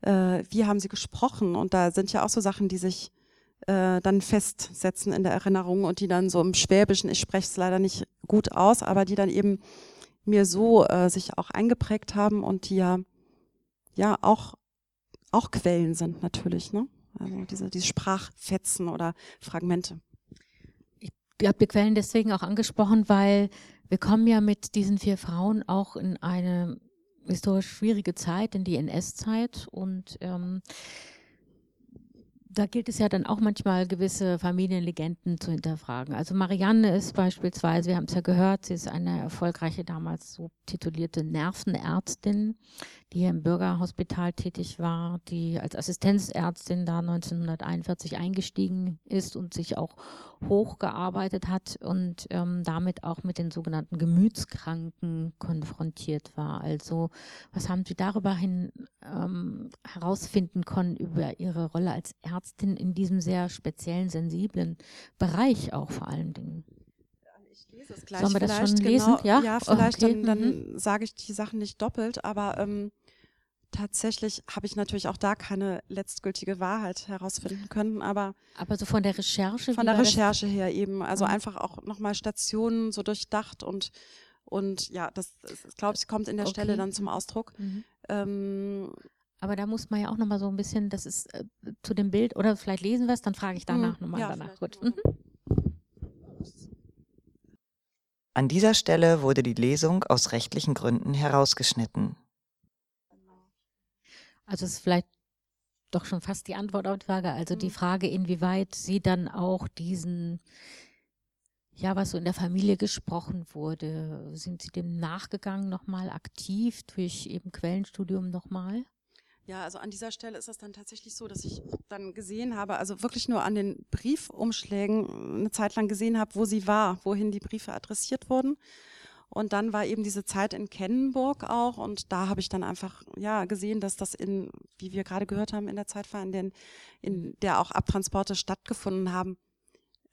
äh, wie haben sie gesprochen? Und da sind ja auch so Sachen, die sich äh, dann festsetzen in der Erinnerung und die dann so im Schwäbischen, ich spreche es leider nicht gut aus, aber die dann eben mir so äh, sich auch eingeprägt haben und die ja, ja auch, auch Quellen sind natürlich, ne? Also diese, diese Sprachfetzen oder Fragmente. Ich habe die Quellen deswegen auch angesprochen, weil wir kommen ja mit diesen vier Frauen auch in eine historisch schwierige Zeit, in die NS-Zeit und ähm, da gilt es ja dann auch manchmal gewisse Familienlegenden zu hinterfragen. Also Marianne ist beispielsweise, wir haben es ja gehört, sie ist eine erfolgreiche damals so titulierte Nervenärztin, die hier im Bürgerhospital tätig war, die als Assistenzärztin da 1941 eingestiegen ist und sich auch hochgearbeitet hat und ähm, damit auch mit den sogenannten Gemütskranken konfrontiert war. Also was haben Sie darüber hin ähm, herausfinden können über Ihre Rolle als Ärztin in diesem sehr speziellen, sensiblen Bereich auch vor allen Dingen? Ich lese es gleich. Sollen wir das schon lesen? Genau, ja, ja vielleicht, okay. dann, dann mhm. sage ich die Sachen nicht doppelt, aber ähm, tatsächlich habe ich natürlich auch da keine letztgültige Wahrheit herausfinden können, aber aber so von der Recherche von der Recherche her eben, also mhm. einfach auch nochmal Stationen so durchdacht und und ja, das, das ich glaube, es kommt in der okay. Stelle dann zum Ausdruck. Mhm. Ähm, aber da muss man ja auch nochmal so ein bisschen, das ist äh, zu dem Bild, oder vielleicht lesen wir es, dann frage ich danach mhm. nochmal ja, danach. Gut. Mhm. An dieser Stelle wurde die Lesung aus rechtlichen Gründen herausgeschnitten. Also es ist vielleicht doch schon fast die Antwort auf die Frage. Also die mhm. Frage, inwieweit Sie dann auch diesen, ja, was so in der Familie gesprochen wurde, sind Sie dem nachgegangen nochmal aktiv durch eben Quellenstudium nochmal? Ja, also an dieser Stelle ist es dann tatsächlich so, dass ich dann gesehen habe, also wirklich nur an den Briefumschlägen eine Zeit lang gesehen habe, wo sie war, wohin die Briefe adressiert wurden. Und dann war eben diese Zeit in Kennenburg auch und da habe ich dann einfach ja gesehen, dass das in, wie wir gerade gehört haben, in der Zeit war, in, den, in der auch Abtransporte stattgefunden haben.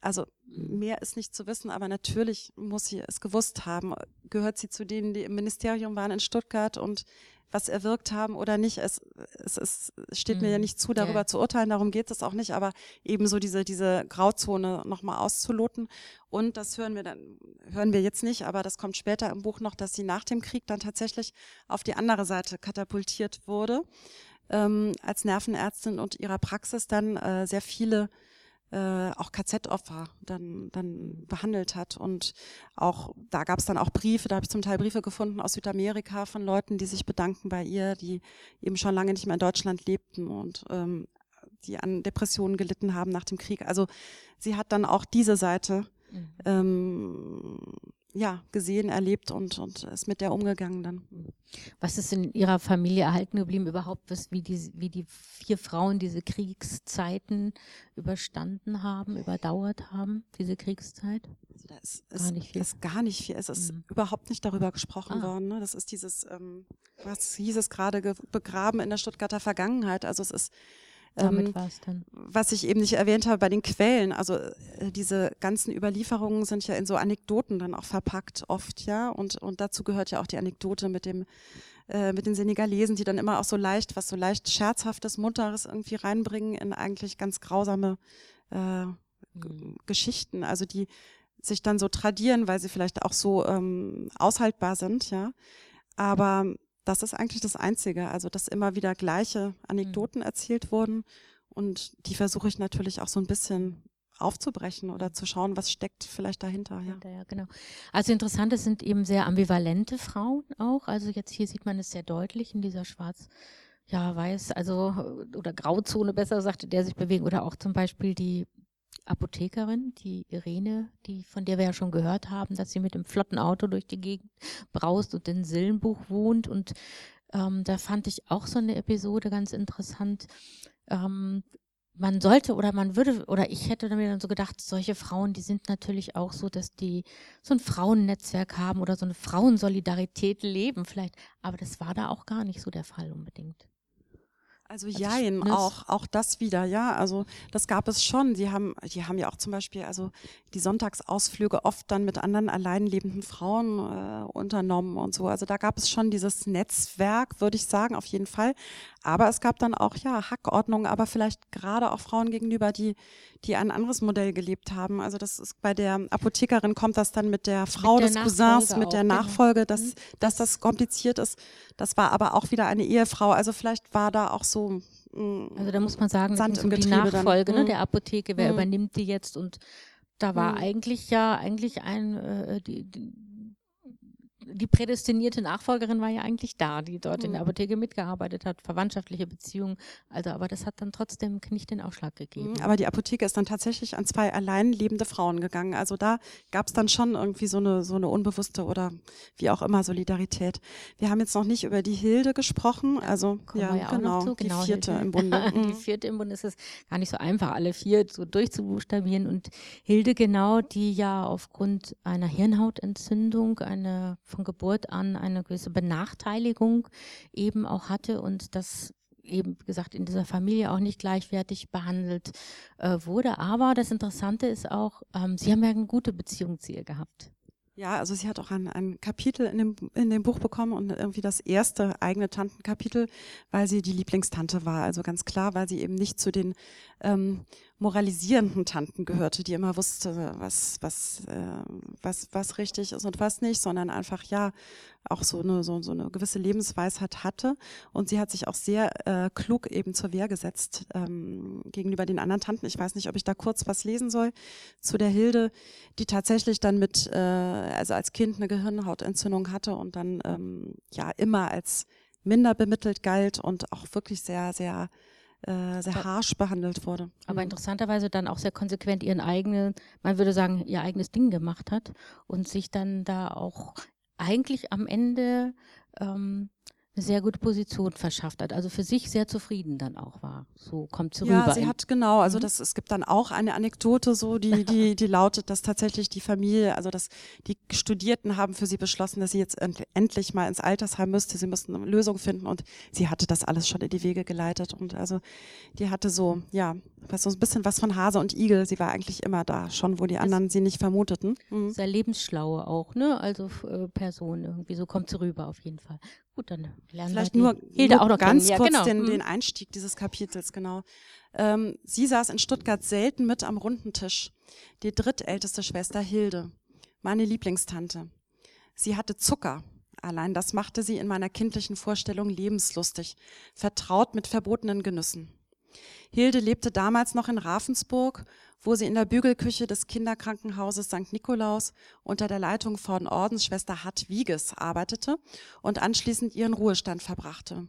Also mehr ist nicht zu wissen, aber natürlich muss sie es gewusst haben. Gehört sie zu denen, die im Ministerium waren in Stuttgart und was erwirkt haben oder nicht. Es, es, es steht mir ja mhm. nicht zu, darüber yeah. zu urteilen, darum geht es auch nicht, aber eben so diese, diese Grauzone nochmal auszuloten. Und das hören wir dann, hören wir jetzt nicht, aber das kommt später im Buch noch, dass sie nach dem Krieg dann tatsächlich auf die andere Seite katapultiert wurde, ähm, als Nervenärztin und ihrer Praxis dann äh, sehr viele äh, auch KZ-Opfer dann, dann behandelt hat. Und auch da gab es dann auch Briefe, da habe ich zum Teil Briefe gefunden aus Südamerika von Leuten, die sich bedanken bei ihr, die eben schon lange nicht mehr in Deutschland lebten und ähm, die an Depressionen gelitten haben nach dem Krieg. Also sie hat dann auch diese Seite mhm. ähm, ja, gesehen, erlebt und, und ist mit der umgegangen dann. Was ist in Ihrer Familie erhalten geblieben überhaupt, was, wie, die, wie die vier Frauen diese Kriegszeiten überstanden haben, überdauert haben, diese Kriegszeit? Also da ist, gar nicht viel. ist gar nicht viel. Es ist mhm. überhaupt nicht darüber gesprochen ah. worden. Ne? Das ist dieses, ähm, was hieß es gerade, begraben in der Stuttgarter Vergangenheit. Also es ist damit ähm, war es dann. Was ich eben nicht erwähnt habe bei den Quellen, also äh, diese ganzen Überlieferungen sind ja in so Anekdoten dann auch verpackt oft, ja. Und, und dazu gehört ja auch die Anekdote mit dem äh, mit den Senegalesen, die dann immer auch so leicht, was so leicht scherzhaftes, munteres irgendwie reinbringen in eigentlich ganz grausame äh, mhm. Geschichten, also die sich dann so tradieren, weil sie vielleicht auch so ähm, aushaltbar sind, ja. Aber das ist eigentlich das Einzige, also dass immer wieder gleiche Anekdoten mhm. erzählt wurden und die versuche ich natürlich auch so ein bisschen aufzubrechen oder zu schauen, was steckt vielleicht dahinter. Ja, ja genau. Also interessant, es sind eben sehr ambivalente Frauen auch. Also jetzt hier sieht man es sehr deutlich in dieser Schwarz- ja, weiß, also oder Grauzone besser sagte der sich bewegen oder auch zum Beispiel die Apothekerin, die Irene, die, von der wir ja schon gehört haben, dass sie mit dem flotten Auto durch die Gegend braust und in Sillenbuch wohnt. Und ähm, da fand ich auch so eine Episode ganz interessant. Ähm, man sollte oder man würde, oder ich hätte mir dann so gedacht, solche Frauen, die sind natürlich auch so, dass die so ein Frauennetzwerk haben oder so eine Frauensolidarität leben vielleicht. Aber das war da auch gar nicht so der Fall unbedingt. Also, also jein, auch, auch das wieder, ja. Also das gab es schon. Sie haben, die haben ja auch zum Beispiel also die Sonntagsausflüge oft dann mit anderen allein lebenden Frauen äh, unternommen und so. Also da gab es schon dieses Netzwerk, würde ich sagen, auf jeden Fall. Aber es gab dann auch, ja, Hackordnungen, aber vielleicht gerade auch Frauen gegenüber, die, die ein anderes Modell gelebt haben. Also das ist bei der Apothekerin kommt das dann mit der Frau mit der des Cousins, mit der genau. Nachfolge, dass, mhm. dass das kompliziert ist. Das war aber auch wieder eine Ehefrau. Also vielleicht war da auch so also da muss man sagen, Sand um die Nachfolge ne, mhm. der Apotheke, wer mhm. übernimmt die jetzt und da war mhm. eigentlich ja eigentlich ein äh, die, die, die prädestinierte Nachfolgerin war ja eigentlich da, die dort mhm. in der mhm. Apotheke mitgearbeitet hat, verwandtschaftliche Beziehungen. Also, aber das hat dann trotzdem nicht den Ausschlag gegeben. Mhm, aber die Apotheke ist dann tatsächlich an zwei allein lebende Frauen gegangen. Also da gab es dann schon irgendwie so eine, so eine unbewusste oder wie auch immer Solidarität. Wir haben jetzt noch nicht über die Hilde gesprochen. Also, ja, ja genau, die genau, vierte Hilde. im Bunde. die mhm. vierte im Bunde ist es gar nicht so einfach, alle vier so durchzubuchstabieren. Und Hilde genau, die ja aufgrund einer Hirnhautentzündung, eine von Geburt an eine gewisse Benachteiligung eben auch hatte und das eben wie gesagt in dieser Familie auch nicht gleichwertig behandelt äh, wurde. Aber das Interessante ist auch, ähm, sie haben ja eine gute Beziehung zu ihr gehabt. Ja, also sie hat auch ein, ein Kapitel in dem, in dem Buch bekommen und irgendwie das erste eigene Tantenkapitel, weil sie die Lieblingstante war. Also ganz klar, weil sie eben nicht zu den ähm, moralisierenden Tanten gehörte, die immer wusste, was, was, äh, was, was richtig ist und was nicht, sondern einfach ja auch so eine, so, so eine gewisse Lebensweisheit hatte. Und sie hat sich auch sehr äh, klug eben zur Wehr gesetzt ähm, gegenüber den anderen Tanten. Ich weiß nicht, ob ich da kurz was lesen soll zu der Hilde, die tatsächlich dann mit, äh, also als Kind eine Gehirnhautentzündung hatte und dann ähm, ja immer als minder bemittelt galt und auch wirklich sehr, sehr äh, sehr harsch behandelt wurde. Aber mhm. interessanterweise dann auch sehr konsequent ihren eigenen, man würde sagen, ihr eigenes Ding gemacht hat und sich dann da auch eigentlich am Ende ähm, eine sehr gute Position verschafft hat, also für sich sehr zufrieden dann auch war. So kommt sie ja, rüber. Ja, sie hat genau, also mhm. das, es gibt dann auch eine Anekdote so, die, die, die lautet, dass tatsächlich die Familie, also dass die Studierten haben für sie beschlossen, dass sie jetzt end, endlich mal ins Altersheim müsste, sie müssten eine Lösung finden und sie hatte das alles schon in die Wege geleitet und also die hatte so, ja, was so ein bisschen was von Hase und Igel, sie war eigentlich immer da, schon wo die anderen das sie nicht vermuteten. Mhm. Sehr lebensschlaue auch, ne, also äh, Person irgendwie, so kommt sie rüber auf jeden Fall. Gut, dann lernen Vielleicht wir nur, Hilde nur auch noch ganz kennen. kurz ja, genau. den, den, Einstieg dieses Kapitels, genau. Ähm, sie saß in Stuttgart selten mit am runden Tisch. Die drittälteste Schwester Hilde, meine Lieblingstante. Sie hatte Zucker. Allein das machte sie in meiner kindlichen Vorstellung lebenslustig, vertraut mit verbotenen Genüssen. Hilde lebte damals noch in Ravensburg, wo sie in der Bügelküche des Kinderkrankenhauses St. Nikolaus unter der Leitung von Ordensschwester Hart Wieges arbeitete und anschließend ihren Ruhestand verbrachte.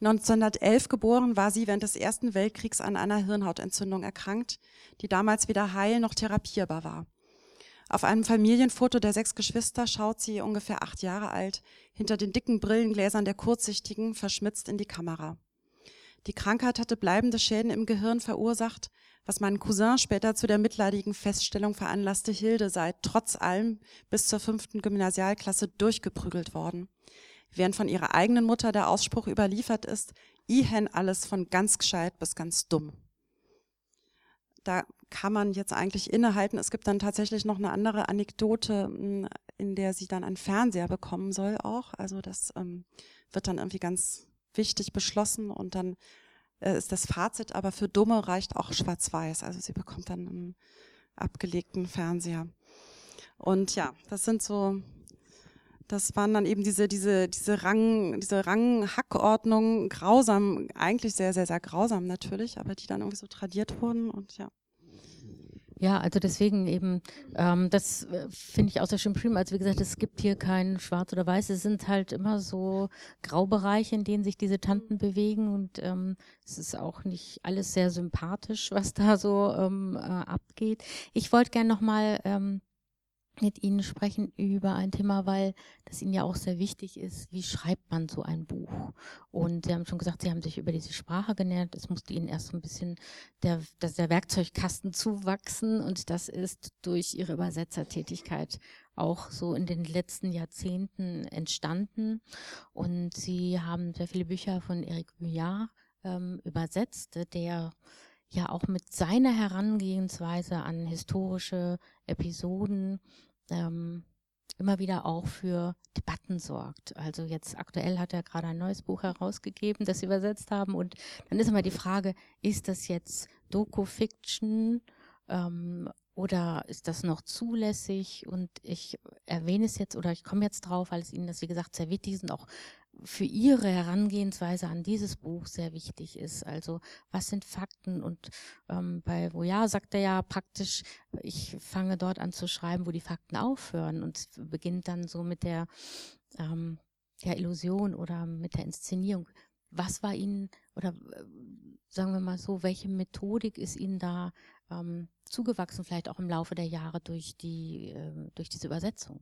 1911 geboren war sie während des Ersten Weltkriegs an einer Hirnhautentzündung erkrankt, die damals weder heil noch therapierbar war. Auf einem Familienfoto der sechs Geschwister schaut sie ungefähr acht Jahre alt hinter den dicken Brillengläsern der Kurzsichtigen verschmitzt in die Kamera. Die Krankheit hatte bleibende Schäden im Gehirn verursacht, was meinen Cousin später zu der mitleidigen Feststellung veranlasste, Hilde sei trotz allem bis zur fünften Gymnasialklasse durchgeprügelt worden. Während von ihrer eigenen Mutter der Ausspruch überliefert ist, i hen alles von ganz gescheit bis ganz dumm. Da kann man jetzt eigentlich innehalten. Es gibt dann tatsächlich noch eine andere Anekdote, hm, in der sie dann einen Fernseher bekommen soll auch. Also das ähm, wird dann irgendwie ganz wichtig beschlossen und dann äh, ist das Fazit, aber für Dumme reicht auch schwarz-weiß. Also sie bekommt dann einen abgelegten Fernseher. Und ja, das sind so, das waren dann eben diese, diese, diese Rang, diese Ranghackordnung, grausam, eigentlich sehr, sehr, sehr grausam natürlich, aber die dann irgendwie so tradiert wurden und ja. Ja, also deswegen eben, ähm, das äh, finde ich auch sehr schön beschrieben. Also wie gesagt, es gibt hier kein Schwarz oder Weiß, es sind halt immer so Graubereiche, in denen sich diese Tanten bewegen und ähm, es ist auch nicht alles sehr sympathisch, was da so ähm, äh, abgeht. Ich wollte gerne nochmal ähm, mit Ihnen sprechen über ein Thema, weil das Ihnen ja auch sehr wichtig ist. Wie schreibt man so ein Buch? Und Sie haben schon gesagt, Sie haben sich über diese Sprache genährt. Es musste Ihnen erst so ein bisschen der, dass der Werkzeugkasten zuwachsen und das ist durch Ihre Übersetzertätigkeit auch so in den letzten Jahrzehnten entstanden. Und Sie haben sehr viele Bücher von Eric Vuillard ähm, übersetzte, der ja auch mit seiner Herangehensweise an historische Episoden ähm, immer wieder auch für Debatten sorgt. Also jetzt aktuell hat er gerade ein neues Buch herausgegeben, das sie übersetzt haben. Und dann ist immer die Frage, ist das jetzt Doku-Fiction ähm, oder ist das noch zulässig? Und ich erwähne es jetzt oder ich komme jetzt drauf, weil es Ihnen das, wie gesagt, sehr wichtig ist und auch für Ihre Herangehensweise an dieses Buch sehr wichtig ist. Also was sind Fakten? Und ähm, bei Voyage sagt er ja praktisch, ich fange dort an zu schreiben, wo die Fakten aufhören und beginnt dann so mit der ähm, ja, Illusion oder mit der Inszenierung. Was war Ihnen oder äh, sagen wir mal so, welche Methodik ist Ihnen da ähm, zugewachsen, vielleicht auch im Laufe der Jahre durch die äh, durch diese Übersetzung?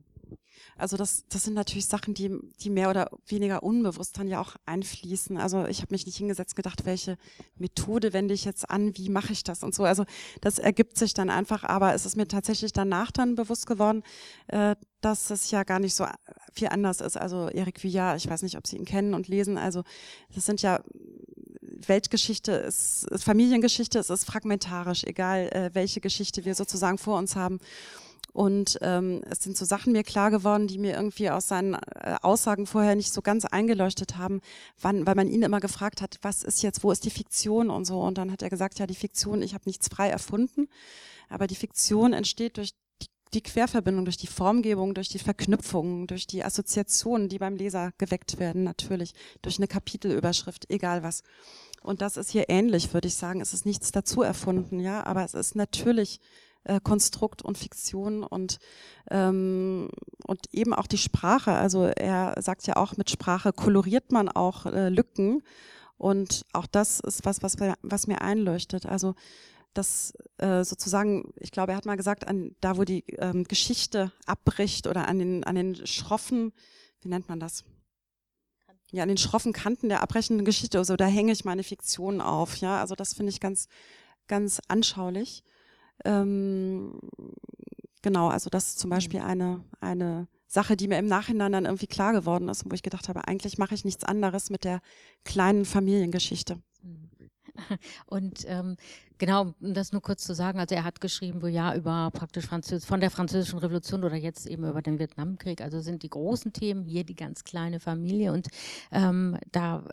Also das, das sind natürlich Sachen, die, die mehr oder weniger unbewusst dann ja auch einfließen. Also ich habe mich nicht hingesetzt gedacht, welche Methode wende ich jetzt an, wie mache ich das und so. Also das ergibt sich dann einfach, aber es ist mir tatsächlich danach dann bewusst geworden, äh, dass es ja gar nicht so viel anders ist. Also Eric Villard, ich weiß nicht, ob Sie ihn kennen und lesen, also das sind ja Weltgeschichte, ist, ist Familiengeschichte, es ist fragmentarisch, egal äh, welche Geschichte wir sozusagen vor uns haben. Und ähm, es sind so Sachen mir klar geworden, die mir irgendwie aus seinen äh, Aussagen vorher nicht so ganz eingeleuchtet haben, wann, weil man ihn immer gefragt hat, was ist jetzt, wo ist die Fiktion und so. Und dann hat er gesagt, ja, die Fiktion, ich habe nichts frei erfunden, aber die Fiktion entsteht durch die, die Querverbindung, durch die Formgebung, durch die Verknüpfungen, durch die Assoziationen, die beim Leser geweckt werden, natürlich, durch eine Kapitelüberschrift, egal was. Und das ist hier ähnlich, würde ich sagen. Es ist nichts dazu erfunden, ja, aber es ist natürlich äh, Konstrukt und Fiktion und, ähm, und eben auch die Sprache. Also er sagt ja auch, mit Sprache koloriert man auch äh, Lücken. Und auch das ist was, was, was mir einleuchtet. Also das äh, sozusagen, ich glaube, er hat mal gesagt, an da, wo die ähm, Geschichte abbricht oder an den, an den schroffen, wie nennt man das? Ja, an den schroffen Kanten der abbrechenden Geschichte, also da hänge ich meine Fiktion auf. Ja, also das finde ich ganz, ganz anschaulich. Ähm, genau, also das ist zum mhm. Beispiel eine, eine Sache, die mir im Nachhinein dann irgendwie klar geworden ist, wo ich gedacht habe, eigentlich mache ich nichts anderes mit der kleinen Familiengeschichte. Mhm. Und ähm, genau, um das nur kurz zu sagen, also er hat geschrieben, wo ja über praktisch Französ von der französischen Revolution oder jetzt eben über den Vietnamkrieg, also sind die großen Themen hier die ganz kleine Familie und ähm, da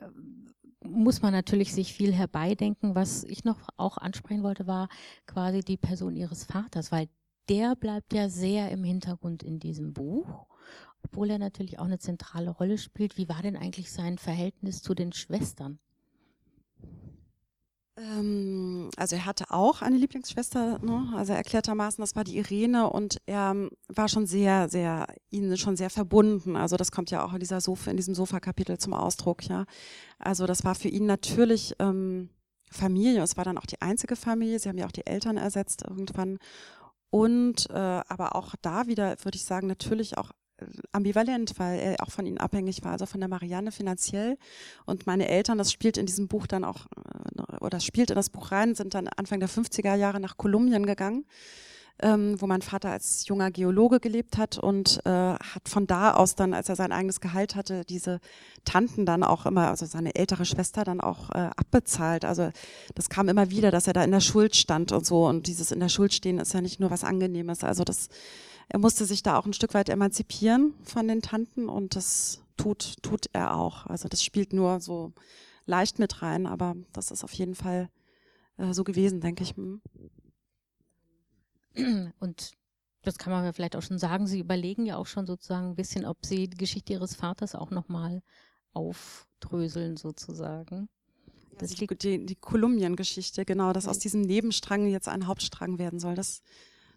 muss man natürlich sich viel herbeidenken. Was ich noch auch ansprechen wollte, war quasi die Person ihres Vaters, weil der bleibt ja sehr im Hintergrund in diesem Buch, obwohl er natürlich auch eine zentrale Rolle spielt. Wie war denn eigentlich sein Verhältnis zu den Schwestern? Ähm, also er hatte auch eine Lieblingsschwester, ne? also erklärtermaßen, das war die Irene und er ähm, war schon sehr, sehr, ihnen schon sehr verbunden. Also das kommt ja auch in dieser Sofa, in diesem Sofa-Kapitel zum Ausdruck, ja. Also das war für ihn natürlich ähm, Familie. Es war dann auch die einzige Familie. Sie haben ja auch die Eltern ersetzt irgendwann. Und äh, aber auch da wieder, würde ich sagen, natürlich auch ambivalent, weil er auch von ihnen abhängig war, also von der Marianne finanziell. Und meine Eltern, das spielt in diesem Buch dann auch, äh, oder spielt in das Buch rein, sind dann Anfang der 50er Jahre nach Kolumbien gegangen, ähm, wo mein Vater als junger Geologe gelebt hat und äh, hat von da aus dann, als er sein eigenes Gehalt hatte, diese Tanten dann auch immer, also seine ältere Schwester dann auch äh, abbezahlt. Also das kam immer wieder, dass er da in der Schuld stand und so. Und dieses in der Schuld stehen ist ja nicht nur was Angenehmes. Also das er musste sich da auch ein Stück weit emanzipieren von den Tanten und das tut, tut er auch. Also das spielt nur so leicht mit rein, aber das ist auf jeden Fall äh, so gewesen, denke ich. Hm. Und das kann man vielleicht auch schon sagen, Sie überlegen ja auch schon sozusagen ein bisschen, ob Sie die Geschichte Ihres Vaters auch nochmal aufdröseln sozusagen. Ja, die, die, die Kolumbien-Geschichte, genau, dass aus diesem Nebenstrang jetzt ein Hauptstrang werden soll. Das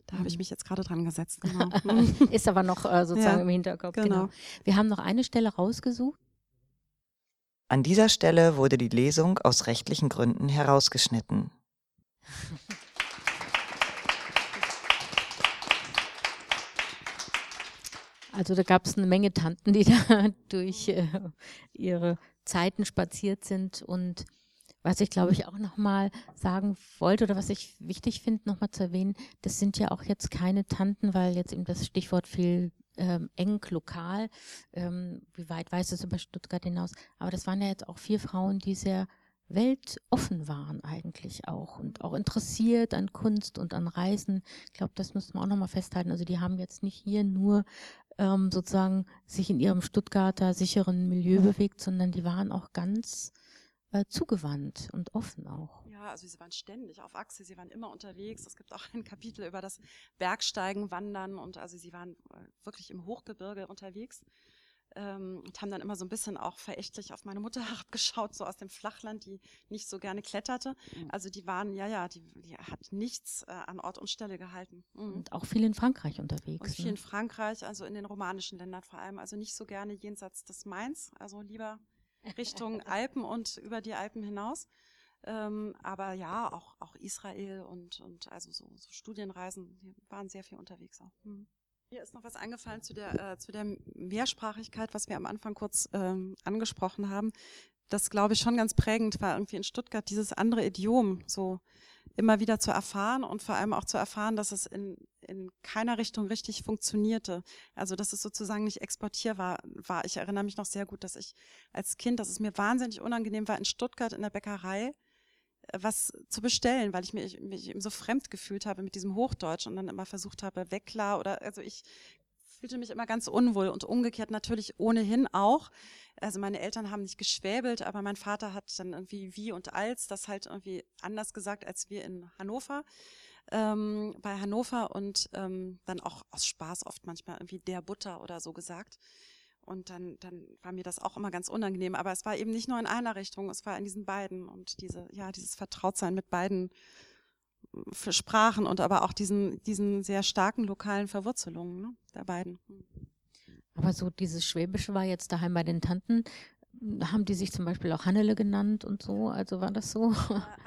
da habe ich mhm. mich jetzt gerade dran gesetzt. Genau. Ist aber noch äh, sozusagen ja, im Hinterkopf. Genau. genau. Wir haben noch eine Stelle rausgesucht. An dieser Stelle wurde die Lesung aus rechtlichen Gründen herausgeschnitten. Also da gab es eine Menge Tanten, die da durch äh, ihre Zeiten spaziert sind und was ich glaube ich auch nochmal sagen wollte oder was ich wichtig finde, nochmal zu erwähnen, das sind ja auch jetzt keine Tanten, weil jetzt eben das Stichwort viel ähm, eng lokal, ähm, wie weit weiß es über Stuttgart hinaus, aber das waren ja jetzt auch vier Frauen, die sehr weltoffen waren eigentlich auch und auch interessiert an Kunst und an Reisen. Ich glaube, das müssen wir auch nochmal festhalten. Also die haben jetzt nicht hier nur ähm, sozusagen sich in ihrem Stuttgarter sicheren Milieu bewegt, sondern die waren auch ganz äh, zugewandt und offen auch. Ja, also sie waren ständig auf Achse, sie waren immer unterwegs. Es gibt auch ein Kapitel über das Bergsteigen, Wandern und also sie waren äh, wirklich im Hochgebirge unterwegs ähm, und haben dann immer so ein bisschen auch verächtlich auf meine Mutter herabgeschaut, so aus dem Flachland, die nicht so gerne kletterte. Mhm. Also die waren, ja, ja, die, die hat nichts äh, an Ort und Stelle gehalten. Mhm. Und auch viel in Frankreich unterwegs. Und viel ne? in Frankreich, also in den romanischen Ländern vor allem. Also nicht so gerne jenseits des Mains, also lieber Richtung Alpen und über die Alpen hinaus. Ähm, aber ja, auch, auch Israel und, und also so, so Studienreisen, die waren sehr viel unterwegs auch. Mhm. Mir ist noch was eingefallen zu der, äh, zu der Mehrsprachigkeit, was wir am Anfang kurz ähm, angesprochen haben. Das, glaube ich, schon ganz prägend war irgendwie in Stuttgart, dieses andere Idiom so immer wieder zu erfahren und vor allem auch zu erfahren, dass es in, in keiner Richtung richtig funktionierte. Also, dass es sozusagen nicht exportierbar war. Ich erinnere mich noch sehr gut, dass ich als Kind, dass es mir wahnsinnig unangenehm war, in Stuttgart in der Bäckerei was zu bestellen, weil ich mich, mich eben so fremd gefühlt habe mit diesem Hochdeutsch und dann immer versucht habe, Weckler oder, also ich fühlte mich immer ganz unwohl und umgekehrt natürlich ohnehin auch. Also meine Eltern haben nicht geschwäbelt, aber mein Vater hat dann irgendwie wie und als das halt irgendwie anders gesagt als wir in Hannover. Ähm, bei Hannover und ähm, dann auch aus Spaß oft manchmal irgendwie der Butter oder so gesagt. Und dann, dann war mir das auch immer ganz unangenehm. Aber es war eben nicht nur in einer Richtung, es war in diesen beiden. Und diese, ja, dieses Vertrautsein mit beiden für Sprachen und aber auch diesen, diesen sehr starken lokalen Verwurzelungen ne, der beiden. Aber so dieses Schwäbische war jetzt daheim bei den Tanten haben die sich zum Beispiel auch Hannele genannt und so? Also war das so?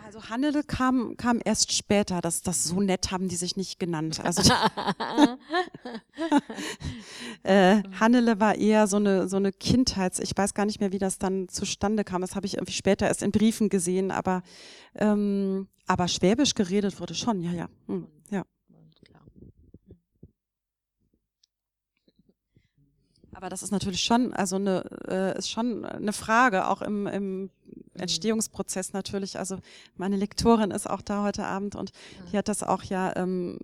Also Hannele kam, kam erst später. Das, das so nett haben die sich nicht genannt. Also äh, Hannele war eher so eine, so eine Kindheits-, ich weiß gar nicht mehr, wie das dann zustande kam. Das habe ich irgendwie später erst in Briefen gesehen, aber, ähm, aber Schwäbisch geredet wurde schon, ja, ja. Hm, ja. Aber das ist natürlich schon, also eine, äh, ist schon eine Frage, auch im, im mhm. Entstehungsprozess natürlich. Also meine Lektorin ist auch da heute Abend und die hat das auch ja ähm,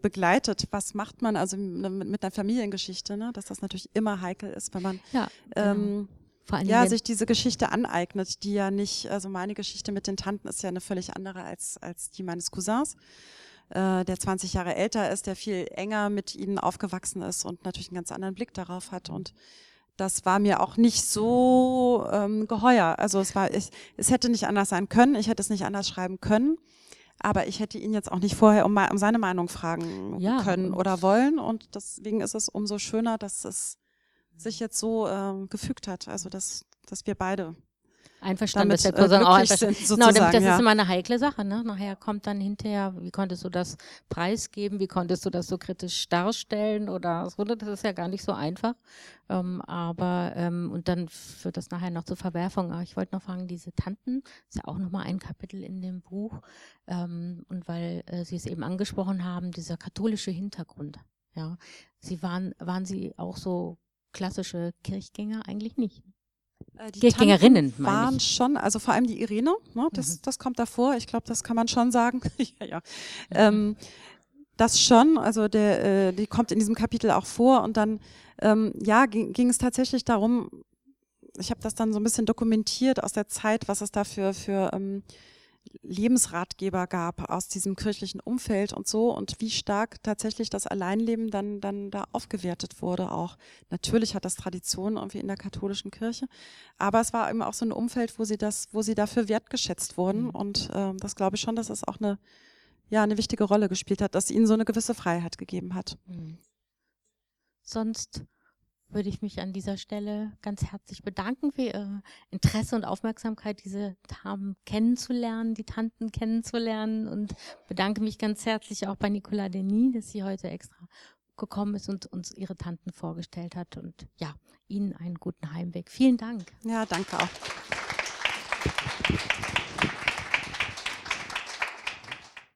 begleitet. Was macht man also mit, mit einer Familiengeschichte, ne? dass das natürlich immer heikel ist, wenn man ja, ähm, genau. ja, sich diese Geschichte aneignet, die ja nicht, also meine Geschichte mit den Tanten ist ja eine völlig andere als, als die meines Cousins äh, der 20 Jahre älter ist, der viel enger mit ihnen aufgewachsen ist und natürlich einen ganz anderen Blick darauf hat. Und das war mir auch nicht so ähm, geheuer. Also es war, ich, es hätte nicht anders sein können, ich hätte es nicht anders schreiben können. Aber ich hätte ihn jetzt auch nicht vorher um, um seine Meinung fragen ja, können oder wollen. Und deswegen ist es umso schöner, dass es sich jetzt so äh, gefügt hat. Also dass, dass wir beide Einverstanden, damit, dass der Cousin äh, auch einverstanden sind. Genau, das ja. ist immer eine heikle Sache. Ne? Nachher kommt dann hinterher, wie konntest du das preisgeben, wie konntest du das so kritisch darstellen oder so, das ist ja gar nicht so einfach. Ähm, aber, ähm, und dann führt das nachher noch zur Verwerfung. Aber ich wollte noch fragen, diese Tanten, ist ja auch nochmal ein Kapitel in dem Buch. Ähm, und weil äh, Sie es eben angesprochen haben, dieser katholische Hintergrund. Ja, Sie waren, waren Sie auch so klassische Kirchgänger? Eigentlich nicht. Äh, die Kirchgängerinnen waren schon, also vor allem die Irene, ne, das, mhm. das kommt davor. Ich glaube, das kann man schon sagen. ja, ja. Mhm. Ähm, das schon, also der, äh, die kommt in diesem Kapitel auch vor und dann, ähm, ja, ging, ging es tatsächlich darum, ich habe das dann so ein bisschen dokumentiert aus der Zeit, was es da für, für ähm, Lebensratgeber gab aus diesem kirchlichen Umfeld und so und wie stark tatsächlich das Alleinleben dann, dann da aufgewertet wurde auch. Natürlich hat das Tradition irgendwie in der katholischen Kirche, aber es war eben auch so ein Umfeld, wo sie das, wo sie dafür wertgeschätzt wurden mhm. und äh, das glaube ich schon, dass es auch eine, ja, eine wichtige Rolle gespielt hat, dass ihnen so eine gewisse Freiheit gegeben hat. Mhm. Sonst würde ich mich an dieser Stelle ganz herzlich bedanken für Ihr Interesse und Aufmerksamkeit, diese Damen kennenzulernen, die Tanten kennenzulernen und bedanke mich ganz herzlich auch bei Nicola Denis, dass sie heute extra gekommen ist und uns ihre Tanten vorgestellt hat und ja, Ihnen einen guten Heimweg. Vielen Dank. Ja, danke auch.